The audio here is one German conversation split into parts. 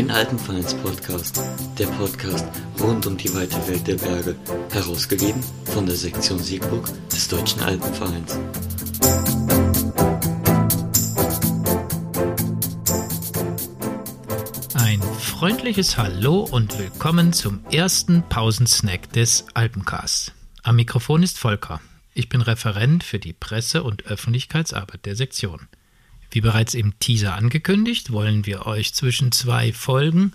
Ein Alpenvereins-Podcast, der Podcast rund um die weite Welt der Berge, herausgegeben von der Sektion Siegburg des Deutschen Alpenvereins. Ein freundliches Hallo und willkommen zum ersten Pausensnack des Alpencasts. Am Mikrofon ist Volker. Ich bin Referent für die Presse- und Öffentlichkeitsarbeit der Sektion. Wie bereits im Teaser angekündigt, wollen wir euch zwischen zwei Folgen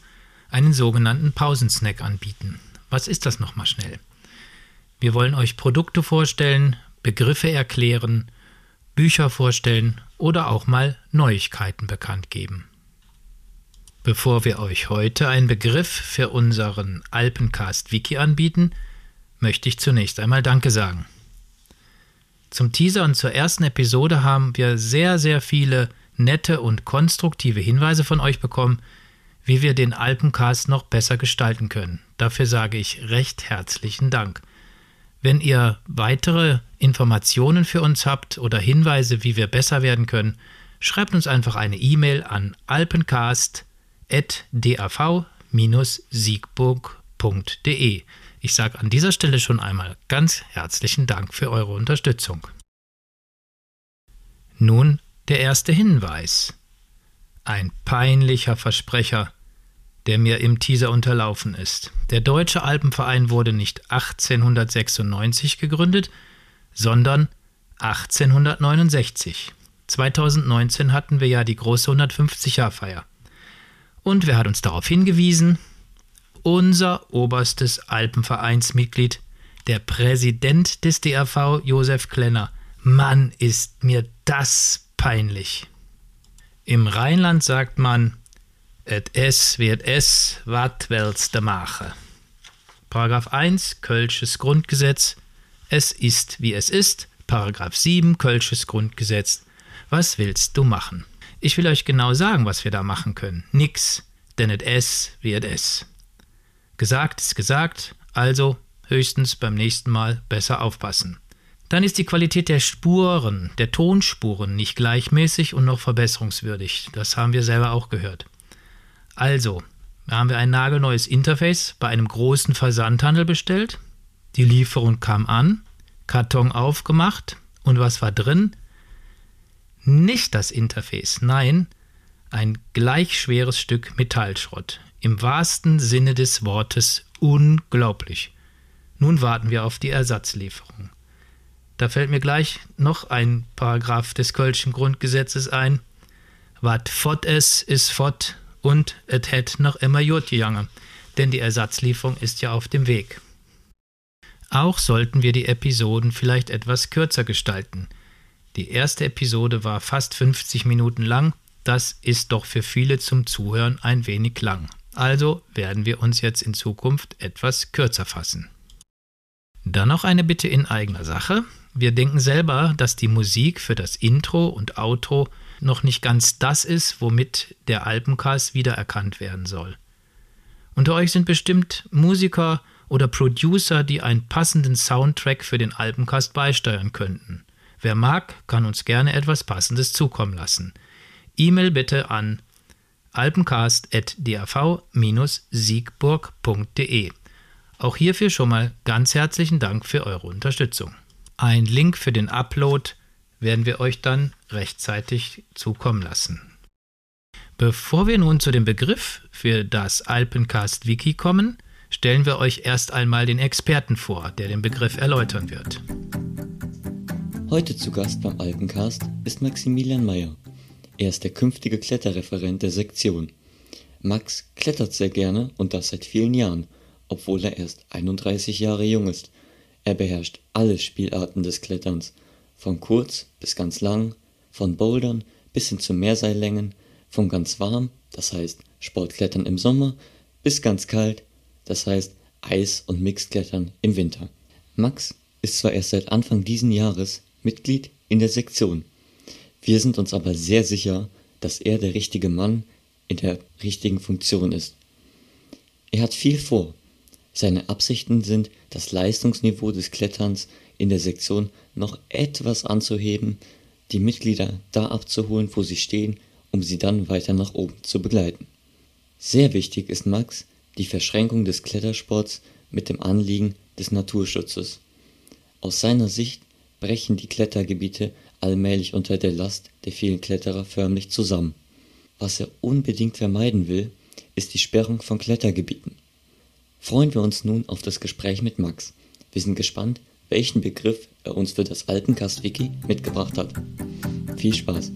einen sogenannten Pausensnack anbieten. Was ist das nochmal schnell? Wir wollen euch Produkte vorstellen, Begriffe erklären, Bücher vorstellen oder auch mal Neuigkeiten bekannt geben. Bevor wir euch heute einen Begriff für unseren Alpencast Wiki anbieten, möchte ich zunächst einmal Danke sagen. Zum Teaser und zur ersten Episode haben wir sehr, sehr viele nette und konstruktive Hinweise von euch bekommen, wie wir den Alpencast noch besser gestalten können. Dafür sage ich recht herzlichen Dank. Wenn ihr weitere Informationen für uns habt oder Hinweise, wie wir besser werden können, schreibt uns einfach eine E-Mail an alpencast.dav-siegburg.de. Ich sage an dieser Stelle schon einmal ganz herzlichen Dank für eure Unterstützung. Nun der erste Hinweis. Ein peinlicher Versprecher, der mir im Teaser unterlaufen ist. Der Deutsche Alpenverein wurde nicht 1896 gegründet, sondern 1869. 2019 hatten wir ja die große 150-Jahr-Feier. Und wer hat uns darauf hingewiesen? Unser oberstes Alpenvereinsmitglied, der Präsident des DRV, Josef Klenner. Mann, ist mir das peinlich. Im Rheinland sagt man, et es wird es, wat willst du machen? Paragraph 1 Kölsches Grundgesetz, es ist wie es ist. Paragraph 7 Kölsches Grundgesetz, was willst du machen? Ich will euch genau sagen, was wir da machen können. Nix, denn et es wird es. Gesagt ist gesagt, also höchstens beim nächsten Mal besser aufpassen. Dann ist die Qualität der Spuren, der Tonspuren nicht gleichmäßig und noch verbesserungswürdig. Das haben wir selber auch gehört. Also, da haben wir ein nagelneues Interface bei einem großen Versandhandel bestellt. Die Lieferung kam an, Karton aufgemacht und was war drin? Nicht das Interface, nein, ein gleich schweres Stück Metallschrott im wahrsten Sinne des Wortes unglaublich. Nun warten wir auf die Ersatzlieferung. Da fällt mir gleich noch ein Paragraph des Kölschen Grundgesetzes ein. Wat fort es, is fort und et het noch immer jut gegangen, denn die Ersatzlieferung ist ja auf dem Weg. Auch sollten wir die Episoden vielleicht etwas kürzer gestalten. Die erste Episode war fast 50 Minuten lang, das ist doch für viele zum Zuhören ein wenig lang. Also werden wir uns jetzt in Zukunft etwas kürzer fassen. Dann noch eine Bitte in eigener Sache. Wir denken selber, dass die Musik für das Intro und Outro noch nicht ganz das ist, womit der Alpencast wiedererkannt werden soll. Unter euch sind bestimmt Musiker oder Producer, die einen passenden Soundtrack für den Alpencast beisteuern könnten. Wer mag, kann uns gerne etwas Passendes zukommen lassen. E-Mail bitte an alpencast.dav-siegburg.de. Auch hierfür schon mal ganz herzlichen Dank für eure Unterstützung. Ein Link für den Upload werden wir euch dann rechtzeitig zukommen lassen. Bevor wir nun zu dem Begriff für das Alpencast Wiki kommen, stellen wir euch erst einmal den Experten vor, der den Begriff erläutern wird. Heute zu Gast beim Alpencast ist Maximilian Meyer. Er ist der künftige Kletterreferent der Sektion. Max klettert sehr gerne und das seit vielen Jahren, obwohl er erst 31 Jahre jung ist. Er beherrscht alle Spielarten des Kletterns, von kurz bis ganz lang, von Bouldern bis hin zu Mehrseillängen, von ganz warm, das heißt Sportklettern im Sommer, bis ganz kalt, das heißt Eis- und Mixklettern im Winter. Max ist zwar erst seit Anfang diesen Jahres Mitglied in der Sektion, wir sind uns aber sehr sicher, dass er der richtige Mann in der richtigen Funktion ist. Er hat viel vor. Seine Absichten sind, das Leistungsniveau des Kletterns in der Sektion noch etwas anzuheben, die Mitglieder da abzuholen, wo sie stehen, um sie dann weiter nach oben zu begleiten. Sehr wichtig ist Max die Verschränkung des Klettersports mit dem Anliegen des Naturschutzes. Aus seiner Sicht brechen die Klettergebiete allmählich unter der Last der vielen Kletterer förmlich zusammen. Was er unbedingt vermeiden will, ist die Sperrung von Klettergebieten. Freuen wir uns nun auf das Gespräch mit Max. Wir sind gespannt, welchen Begriff er uns für das Alpencast-Wiki mitgebracht hat. Viel Spaß!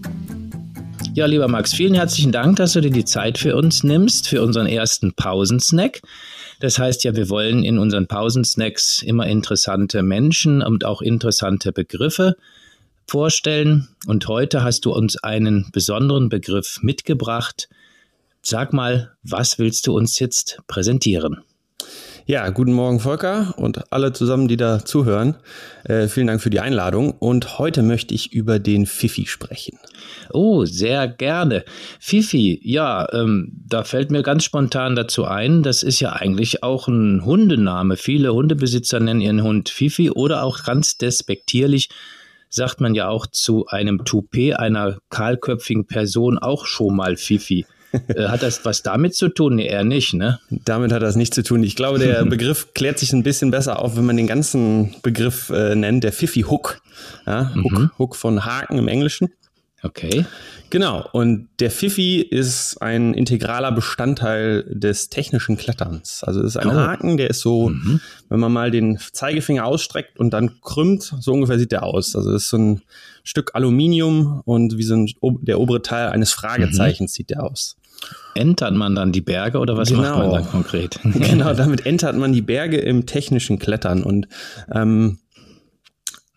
Ja, lieber Max, vielen herzlichen Dank, dass du dir die Zeit für uns nimmst, für unseren ersten Pausensnack. Das heißt ja, wir wollen in unseren Pausensnacks immer interessante Menschen und auch interessante Begriffe vorstellen. Und heute hast du uns einen besonderen Begriff mitgebracht. Sag mal, was willst du uns jetzt präsentieren? Ja, guten Morgen Volker und alle zusammen, die da zuhören. Äh, vielen Dank für die Einladung. Und heute möchte ich über den Fifi sprechen. Oh, sehr gerne. Fifi, ja, ähm, da fällt mir ganz spontan dazu ein, das ist ja eigentlich auch ein Hundename. Viele Hundebesitzer nennen ihren Hund Fifi oder auch ganz despektierlich sagt man ja auch zu einem Toupet einer kahlköpfigen Person auch schon mal Fifi. Äh, hat das was damit zu tun? Nee, eher nicht, ne? Damit hat das nichts zu tun. Ich glaube, der Begriff klärt sich ein bisschen besser auf, wenn man den ganzen Begriff äh, nennt, der Fifi Hook. Ja, Hook, mhm. Hook von Haken im Englischen. Okay. Genau, und der Fifi ist ein integraler Bestandteil des technischen Kletterns. Also es ist ein oh. Haken, der ist so, mhm. wenn man mal den Zeigefinger ausstreckt und dann krümmt, so ungefähr sieht der aus. Also es ist so ein Stück Aluminium und wie so ein, der obere Teil eines Fragezeichens mhm. sieht der aus. Entert man dann die Berge oder was genau. macht man dann konkret? genau, damit entert man die Berge im technischen Klettern und ähm,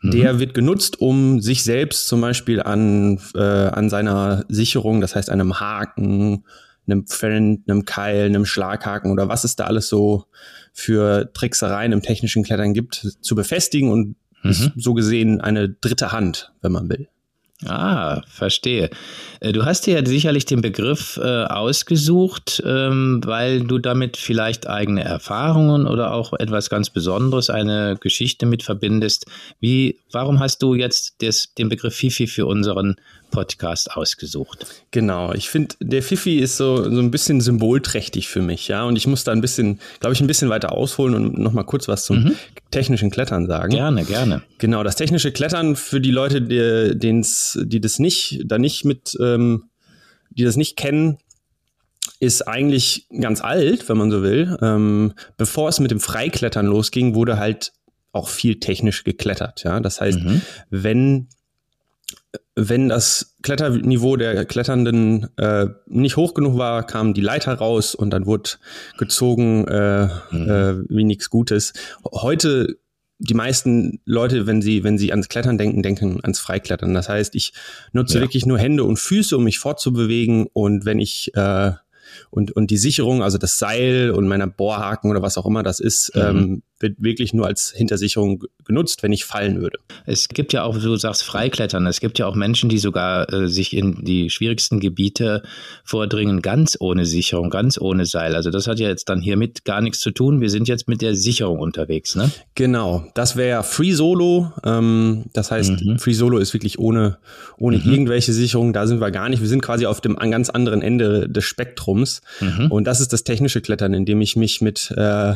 der mhm. wird genutzt, um sich selbst zum Beispiel an, äh, an seiner Sicherung, das heißt einem Haken, einem Pfenn, einem Keil, einem Schlaghaken oder was es da alles so für Tricksereien im technischen Klettern gibt, zu befestigen und mhm. ist so gesehen eine dritte Hand, wenn man will. Ah, verstehe. Äh, du hast dir ja sicherlich den Begriff äh, ausgesucht, ähm, weil du damit vielleicht eigene Erfahrungen oder auch etwas ganz Besonderes, eine Geschichte mit verbindest. Wie, warum hast du jetzt des, den Begriff Fifi für unseren Podcast ausgesucht. Genau, ich finde, der Fifi ist so, so ein bisschen symbolträchtig für mich, ja. Und ich muss da ein bisschen, glaube ich, ein bisschen weiter ausholen und nochmal kurz was zum mhm. Technischen Klettern sagen. Gerne, gerne. Genau, das technische Klettern für die Leute, die, den's, die das nicht, da nicht mit, ähm, die das nicht kennen, ist eigentlich ganz alt, wenn man so will. Ähm, bevor es mit dem Freiklettern losging, wurde halt auch viel technisch geklettert. Ja, das heißt, mhm. wenn wenn das Kletterniveau der Kletternden äh, nicht hoch genug war, kam die Leiter raus und dann wurde gezogen äh, mhm. äh, wie nichts Gutes. Heute die meisten Leute, wenn sie, wenn sie ans Klettern denken, denken ans Freiklettern. Das heißt, ich nutze ja. wirklich nur Hände und Füße, um mich fortzubewegen. Und wenn ich äh, und, und die Sicherung, also das Seil und meiner Bohrhaken oder was auch immer das ist, mhm. ähm, wird wirklich nur als Hintersicherung genutzt, wenn ich fallen würde. Es gibt ja auch, du sagst Freiklettern, es gibt ja auch Menschen, die sogar äh, sich in die schwierigsten Gebiete vordringen, ganz ohne Sicherung, ganz ohne Seil. Also das hat ja jetzt dann hiermit gar nichts zu tun. Wir sind jetzt mit der Sicherung unterwegs, ne? Genau, das wäre Free Solo. Ähm, das heißt, mhm. Free Solo ist wirklich ohne, ohne mhm. irgendwelche Sicherung. Da sind wir gar nicht. Wir sind quasi auf dem ganz anderen Ende des Spektrums. Mhm. Und das ist das technische Klettern, indem ich mich mit äh,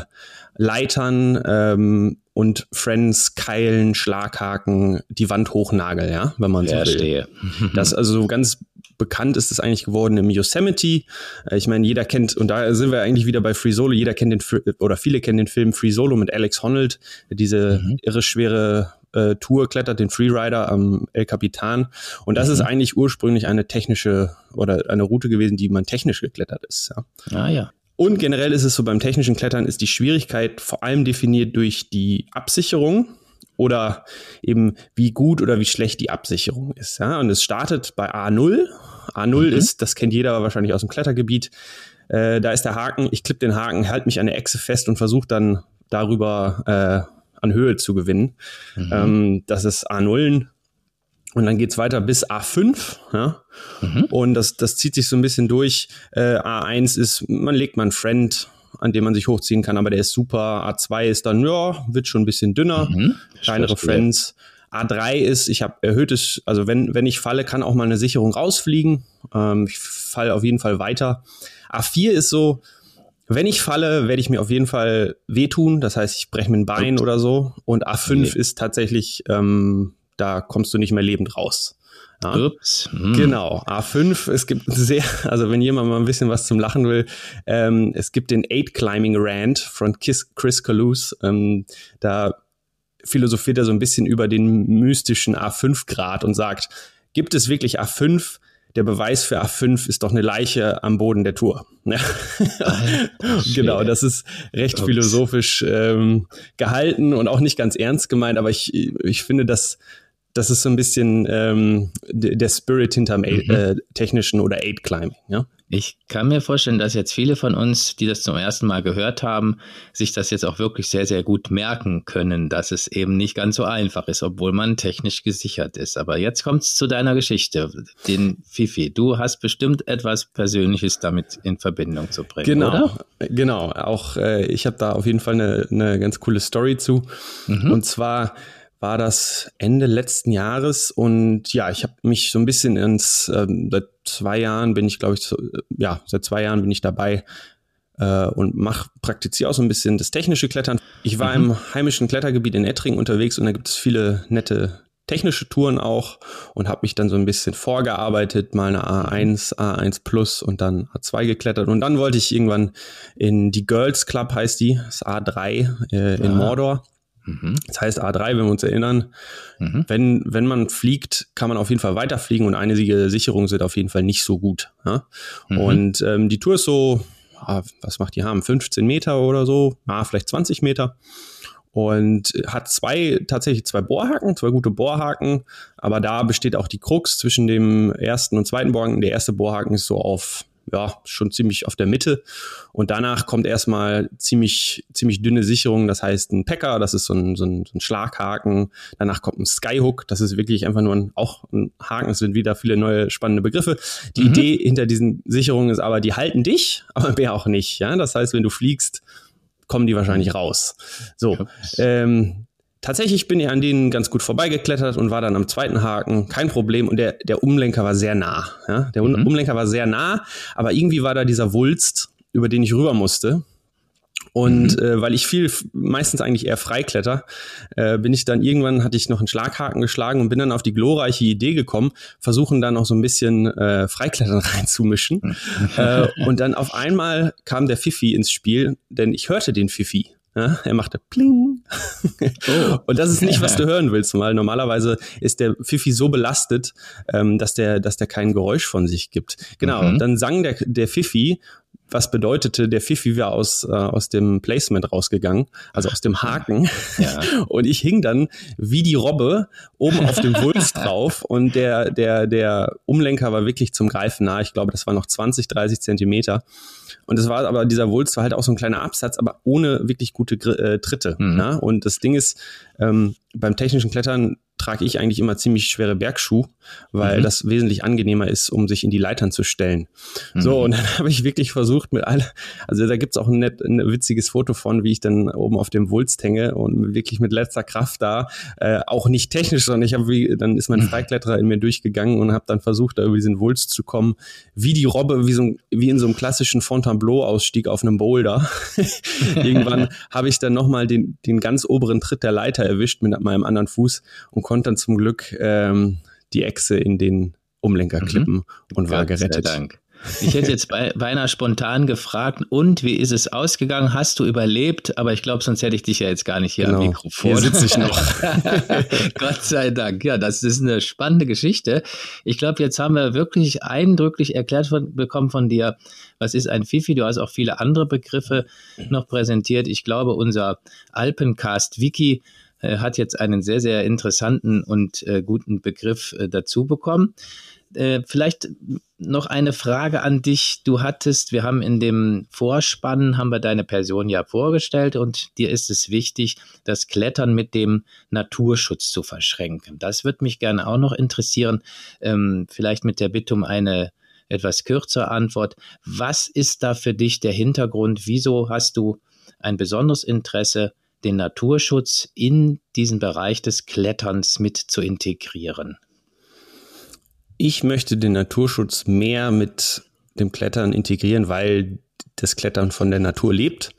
Leitern ähm, und Friends, Keilen, Schlaghaken die Wand hochnagel, ja, wenn man so will. Verstehe. Das also ganz bekannt ist es eigentlich geworden im Yosemite. Äh, ich meine, jeder kennt, und da sind wir eigentlich wieder bei Free Solo, jeder kennt den, oder viele kennen den Film Free Solo mit Alex Honnold, diese mhm. irre schwere äh, Tour klettert, den Freerider am El Capitan. Und das mhm. ist eigentlich ursprünglich eine technische oder eine Route gewesen, die man technisch geklettert ist. Ja. Ah ja. Und generell ist es so, beim technischen Klettern ist die Schwierigkeit vor allem definiert durch die Absicherung oder eben wie gut oder wie schlecht die Absicherung ist. Ja? Und es startet bei A0. A0 mhm. ist, das kennt jeder wahrscheinlich aus dem Klettergebiet, äh, da ist der Haken, ich klippe den Haken, halte mich an der Echse fest und versuche dann darüber äh, an Höhe zu gewinnen. Mhm. Ähm, das ist A0. Und dann geht's weiter bis A5, ja. Mhm. Und das, das zieht sich so ein bisschen durch. Äh, A1 ist, man legt mal einen Friend, an dem man sich hochziehen kann, aber der ist super. A2 ist dann, ja, wird schon ein bisschen dünner. Mhm. Kleinere Friends. A3 ist, ich habe erhöhtes, also wenn, wenn ich falle, kann auch mal eine Sicherung rausfliegen. Ähm, ich falle auf jeden Fall weiter. A4 ist so, wenn ich falle, werde ich mir auf jeden Fall wehtun. Das heißt, ich breche mir ein Bein Ups. oder so. Und A5 okay. ist tatsächlich, ähm, da kommst du nicht mehr lebend raus. Ja. Ups. Hm. Genau, A5, es gibt sehr, also wenn jemand mal ein bisschen was zum Lachen will, ähm, es gibt den Eight Climbing Rant von Chris, Chris Kalous. Ähm, da philosophiert er so ein bisschen über den mystischen A5-Grad und sagt, gibt es wirklich A5? Der Beweis für A5 ist doch eine Leiche am Boden der Tour. genau, das ist recht Ups. philosophisch ähm, gehalten und auch nicht ganz ernst gemeint, aber ich, ich finde, dass das ist so ein bisschen ähm, der Spirit hinterm mhm. äh, technischen oder Aid Climbing. Ja? Ich kann mir vorstellen, dass jetzt viele von uns, die das zum ersten Mal gehört haben, sich das jetzt auch wirklich sehr, sehr gut merken können, dass es eben nicht ganz so einfach ist, obwohl man technisch gesichert ist. Aber jetzt kommt es zu deiner Geschichte, den Fifi. Du hast bestimmt etwas Persönliches damit in Verbindung zu bringen. Genau, oder? genau. Auch äh, ich habe da auf jeden Fall eine, eine ganz coole Story zu. Mhm. Und zwar war das Ende letzten Jahres und ja, ich habe mich so ein bisschen ins, ähm, seit zwei Jahren bin ich, glaube ich, so, äh, ja, seit zwei Jahren bin ich dabei äh, und mache praktiziere auch so ein bisschen das technische Klettern. Ich war mhm. im heimischen Klettergebiet in Ettring unterwegs und da gibt es viele nette technische Touren auch und habe mich dann so ein bisschen vorgearbeitet, mal eine A1, A1 Plus und dann A2 geklettert und dann wollte ich irgendwann in die Girls Club heißt die, das A3 äh, in Mordor. Mhm. Das heißt A3, wenn wir uns erinnern, mhm. wenn, wenn man fliegt, kann man auf jeden Fall weiterfliegen und einige Sicherungen sind auf jeden Fall nicht so gut. Ja? Mhm. Und ähm, die Tour ist so, ah, was macht die haben? 15 Meter oder so, ah, vielleicht 20 Meter. Und hat zwei, tatsächlich zwei Bohrhaken, zwei gute Bohrhaken, aber da besteht auch die Krux zwischen dem ersten und zweiten Bohrhaken. Der erste Bohrhaken ist so auf ja, schon ziemlich auf der Mitte. Und danach kommt erstmal ziemlich, ziemlich dünne Sicherung. Das heißt ein Packer, das ist so ein, so ein, so ein Schlaghaken. Danach kommt ein Skyhook, das ist wirklich einfach nur ein, auch ein Haken. Es sind wieder viele neue spannende Begriffe. Die mhm. Idee hinter diesen Sicherungen ist aber, die halten dich, aber mehr auch nicht. Ja, das heißt, wenn du fliegst, kommen die wahrscheinlich raus. So, ähm, Tatsächlich bin ich an denen ganz gut vorbeigeklettert und war dann am zweiten Haken, kein Problem. Und der, der Umlenker war sehr nah. Ja? Der mhm. Umlenker war sehr nah, aber irgendwie war da dieser Wulst, über den ich rüber musste. Und mhm. äh, weil ich viel, meistens eigentlich eher freikletter, äh, bin ich dann irgendwann, hatte ich noch einen Schlaghaken geschlagen und bin dann auf die glorreiche Idee gekommen, versuchen dann noch so ein bisschen äh, Freiklettern reinzumischen. Mhm. äh, und dann auf einmal kam der Fifi ins Spiel, denn ich hörte den Fifi. Ja, er machte Pling. Oh. Und das ist nicht, was du hören willst, weil normalerweise ist der Fifi so belastet, ähm, dass der, dass der kein Geräusch von sich gibt. Genau. Mhm. Dann sang der, der Fifi was bedeutete, der Fifi war aus, äh, aus dem Placement rausgegangen, also aus dem Haken. Ja. Und ich hing dann wie die Robbe oben auf dem Wulst drauf und der, der, der Umlenker war wirklich zum Greifen nah. Ich glaube, das war noch 20, 30 Zentimeter. Und es war aber, dieser Wulst war halt auch so ein kleiner Absatz, aber ohne wirklich gute äh, Tritte. Mhm. Ja? Und das Ding ist, ähm, beim technischen Klettern trage ich eigentlich immer ziemlich schwere Bergschuhe, weil mhm. das wesentlich angenehmer ist, um sich in die Leitern zu stellen. Mhm. So, und dann habe ich wirklich versucht mit all, also da gibt's auch ein, nett, ein witziges Foto von, wie ich dann oben auf dem Wulst hänge und wirklich mit letzter Kraft da, äh, auch nicht technisch, sondern ich habe wie, dann ist mein mhm. Freikletterer in mir durchgegangen und habe dann versucht, da über diesen Wulst zu kommen, wie die Robbe, wie, so, wie in so einem klassischen Fontainebleau-Ausstieg auf einem Boulder. Irgendwann habe ich dann nochmal den, den ganz oberen Tritt der Leiter erwischt mit meinem anderen Fuß und konnte dann zum Glück ähm, die Echse in den Umlenker mhm. klippen mhm. und war Gott gerettet. Sei Dank. Ich hätte jetzt beinahe spontan gefragt, und wie ist es ausgegangen? Hast du überlebt? Aber ich glaube, sonst hätte ich dich ja jetzt gar nicht hier genau. am Mikrofon. Hier sitze ich noch. Gott sei Dank. Ja, das ist eine spannende Geschichte. Ich glaube, jetzt haben wir wirklich eindrücklich erklärt von, bekommen von dir, was ist ein Fifi. Du hast auch viele andere Begriffe noch präsentiert. Ich glaube, unser Alpencast-Wiki hat jetzt einen sehr, sehr interessanten und äh, guten Begriff äh, dazu bekommen. Äh, vielleicht noch eine Frage an dich. Du hattest, wir haben in dem Vorspann, haben wir deine Person ja vorgestellt und dir ist es wichtig, das Klettern mit dem Naturschutz zu verschränken. Das würde mich gerne auch noch interessieren. Ähm, vielleicht mit der Bitte um eine etwas kürzere Antwort. Was ist da für dich der Hintergrund? Wieso hast du ein besonderes Interesse den Naturschutz in diesen Bereich des Kletterns mit zu integrieren? Ich möchte den Naturschutz mehr mit dem Klettern integrieren, weil das Klettern von der Natur lebt.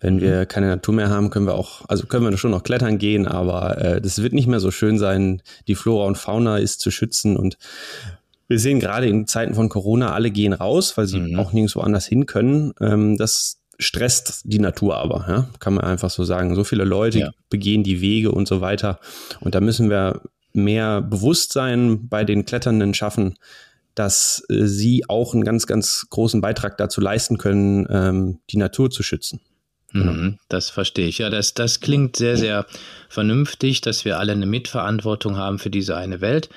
Wenn wir mhm. keine Natur mehr haben, können wir auch, also können wir schon noch klettern gehen, aber äh, das wird nicht mehr so schön sein. Die Flora und Fauna ist zu schützen und wir sehen gerade in Zeiten von Corona, alle gehen raus, weil sie mhm. auch nirgendwo anders hin können. Ähm, das stresst die Natur aber, ja? kann man einfach so sagen. So viele Leute ja. begehen die Wege und so weiter. Und da müssen wir mehr Bewusstsein bei den Kletternden schaffen, dass äh, sie auch einen ganz, ganz großen Beitrag dazu leisten können, ähm, die Natur zu schützen. Genau. Mhm, das verstehe ich. Ja, das, das klingt sehr, sehr vernünftig, dass wir alle eine Mitverantwortung haben für diese eine Welt.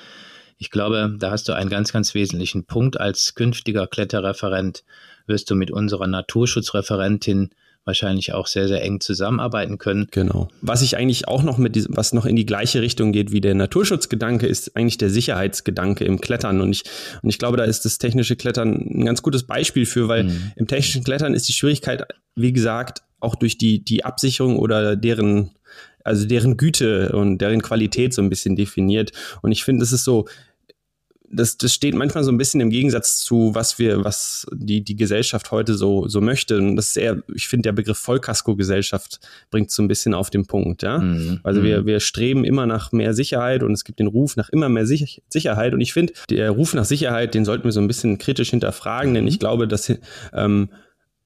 Ich glaube, da hast du einen ganz, ganz wesentlichen Punkt. Als künftiger Kletterreferent wirst du mit unserer Naturschutzreferentin wahrscheinlich auch sehr, sehr eng zusammenarbeiten können. Genau. Was ich eigentlich auch noch mit diesem, was noch in die gleiche Richtung geht wie der Naturschutzgedanke, ist eigentlich der Sicherheitsgedanke im Klettern. Und ich, und ich glaube, da ist das technische Klettern ein ganz gutes Beispiel für, weil mhm. im technischen Klettern ist die Schwierigkeit, wie gesagt, auch durch die, die Absicherung oder deren, also deren Güte und deren Qualität so ein bisschen definiert. Und ich finde, es ist so, das, das steht manchmal so ein bisschen im Gegensatz zu, was wir, was die, die Gesellschaft heute so, so möchte. Und das ist eher, ich finde, der Begriff Vollkasko-Gesellschaft bringt so ein bisschen auf den Punkt, ja. Mhm. Also wir, mhm. wir streben immer nach mehr Sicherheit und es gibt den Ruf nach immer mehr Sich Sicherheit. Und ich finde, der Ruf nach Sicherheit, den sollten wir so ein bisschen kritisch hinterfragen, denn ich glaube, dass ähm,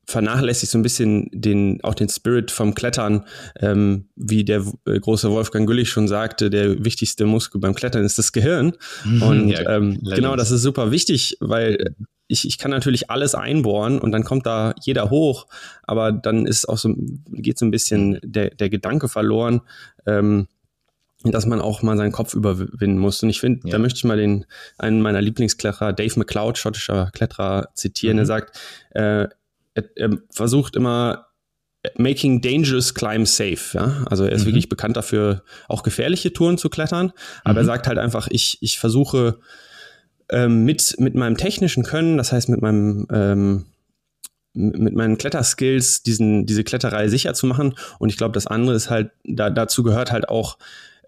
vernachlässigt so ein bisschen den, auch den Spirit vom Klettern, ähm, wie der äh, große Wolfgang Güllich schon sagte, der wichtigste Muskel beim Klettern ist das Gehirn. Mhm, und ja, ähm, genau, das ist super wichtig, weil ich, ich kann natürlich alles einbohren und dann kommt da jeder hoch, aber dann ist auch so, geht so ein bisschen der, der Gedanke verloren, ähm, dass man auch mal seinen Kopf überwinden muss. Und ich finde, ja. da möchte ich mal den, einen meiner Lieblingskletterer, Dave McCloud, schottischer Kletterer, zitieren. Mhm. Er sagt, äh, er, er versucht immer making dangerous climb safe. Ja? Also er ist mhm. wirklich bekannt dafür, auch gefährliche Touren zu klettern. Aber mhm. er sagt halt einfach, ich, ich versuche ähm, mit, mit meinem technischen Können, das heißt mit meinem ähm, mit meinen Kletterskills diesen, diese Kletterei sicher zu machen. Und ich glaube, das andere ist halt, da, dazu gehört halt auch,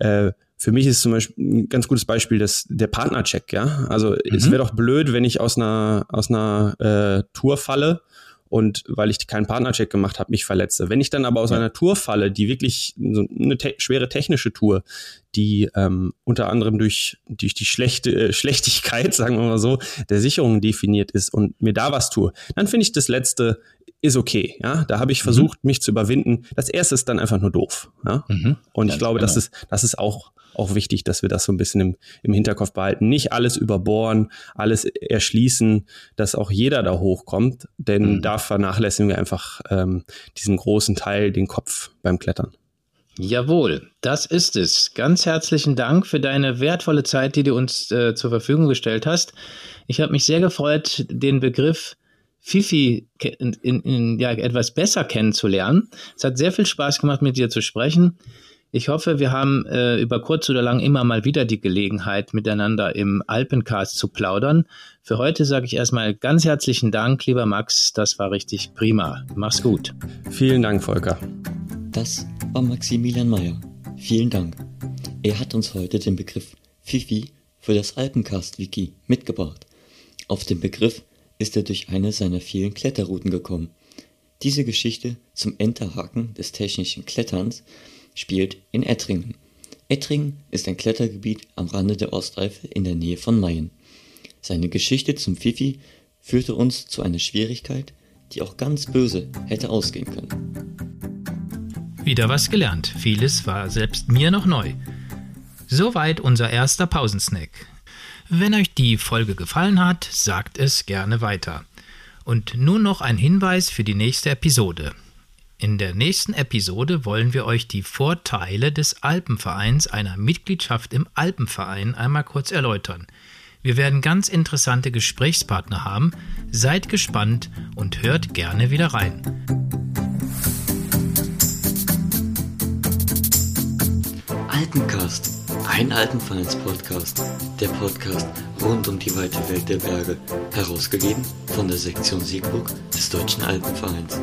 äh, für mich ist zum Beispiel ein ganz gutes Beispiel das, der Partnercheck, ja. Also mhm. es wäre doch blöd, wenn ich aus einer, aus einer äh, Tour falle und weil ich keinen Partnercheck gemacht habe, mich verletze. Wenn ich dann aber aus ja. einer Tour falle, die wirklich so eine te schwere technische Tour, die ähm, unter anderem durch, durch die schlechte äh, Schlechtigkeit, sagen wir mal so, der Sicherung definiert ist und mir da was tue, dann finde ich das letzte ist okay. Ja, da habe ich mhm. versucht, mhm. mich zu überwinden. Das erste ist dann einfach nur doof. Ja? Mhm. Und ich glaube, genau. das ist, das ist auch auch wichtig, dass wir das so ein bisschen im, im Hinterkopf behalten. Nicht alles überbohren, alles erschließen, dass auch jeder da hochkommt, denn mhm. da vernachlässigen wir einfach ähm, diesen großen Teil, den Kopf beim Klettern. Jawohl, das ist es. Ganz herzlichen Dank für deine wertvolle Zeit, die du uns äh, zur Verfügung gestellt hast. Ich habe mich sehr gefreut, den Begriff Fifi in, in, in, ja, etwas besser kennenzulernen. Es hat sehr viel Spaß gemacht, mit dir zu sprechen. Ich hoffe, wir haben äh, über kurz oder lang immer mal wieder die Gelegenheit, miteinander im Alpencast zu plaudern. Für heute sage ich erstmal ganz herzlichen Dank, lieber Max. Das war richtig prima. Mach's gut. Vielen Dank, Volker. Das war Maximilian Mayer. Vielen Dank. Er hat uns heute den Begriff Fifi für das Alpencast-Wiki mitgebracht. Auf den Begriff ist er durch eine seiner vielen Kletterrouten gekommen. Diese Geschichte zum Enterhaken des technischen Kletterns spielt in Ettringen. Ettringen ist ein Klettergebiet am Rande der Osteifel in der Nähe von Mayen. Seine Geschichte zum Fifi führte uns zu einer Schwierigkeit, die auch ganz böse hätte ausgehen können. Wieder was gelernt. Vieles war selbst mir noch neu. Soweit unser erster Pausensnack. Wenn euch die Folge gefallen hat, sagt es gerne weiter. Und nun noch ein Hinweis für die nächste Episode. In der nächsten Episode wollen wir euch die Vorteile des Alpenvereins, einer Mitgliedschaft im Alpenverein, einmal kurz erläutern. Wir werden ganz interessante Gesprächspartner haben. Seid gespannt und hört gerne wieder rein. Alpencast, ein Alpenvereins-Podcast. Der Podcast rund um die weite Welt der Berge. Herausgegeben von der Sektion Siegburg des Deutschen Alpenvereins.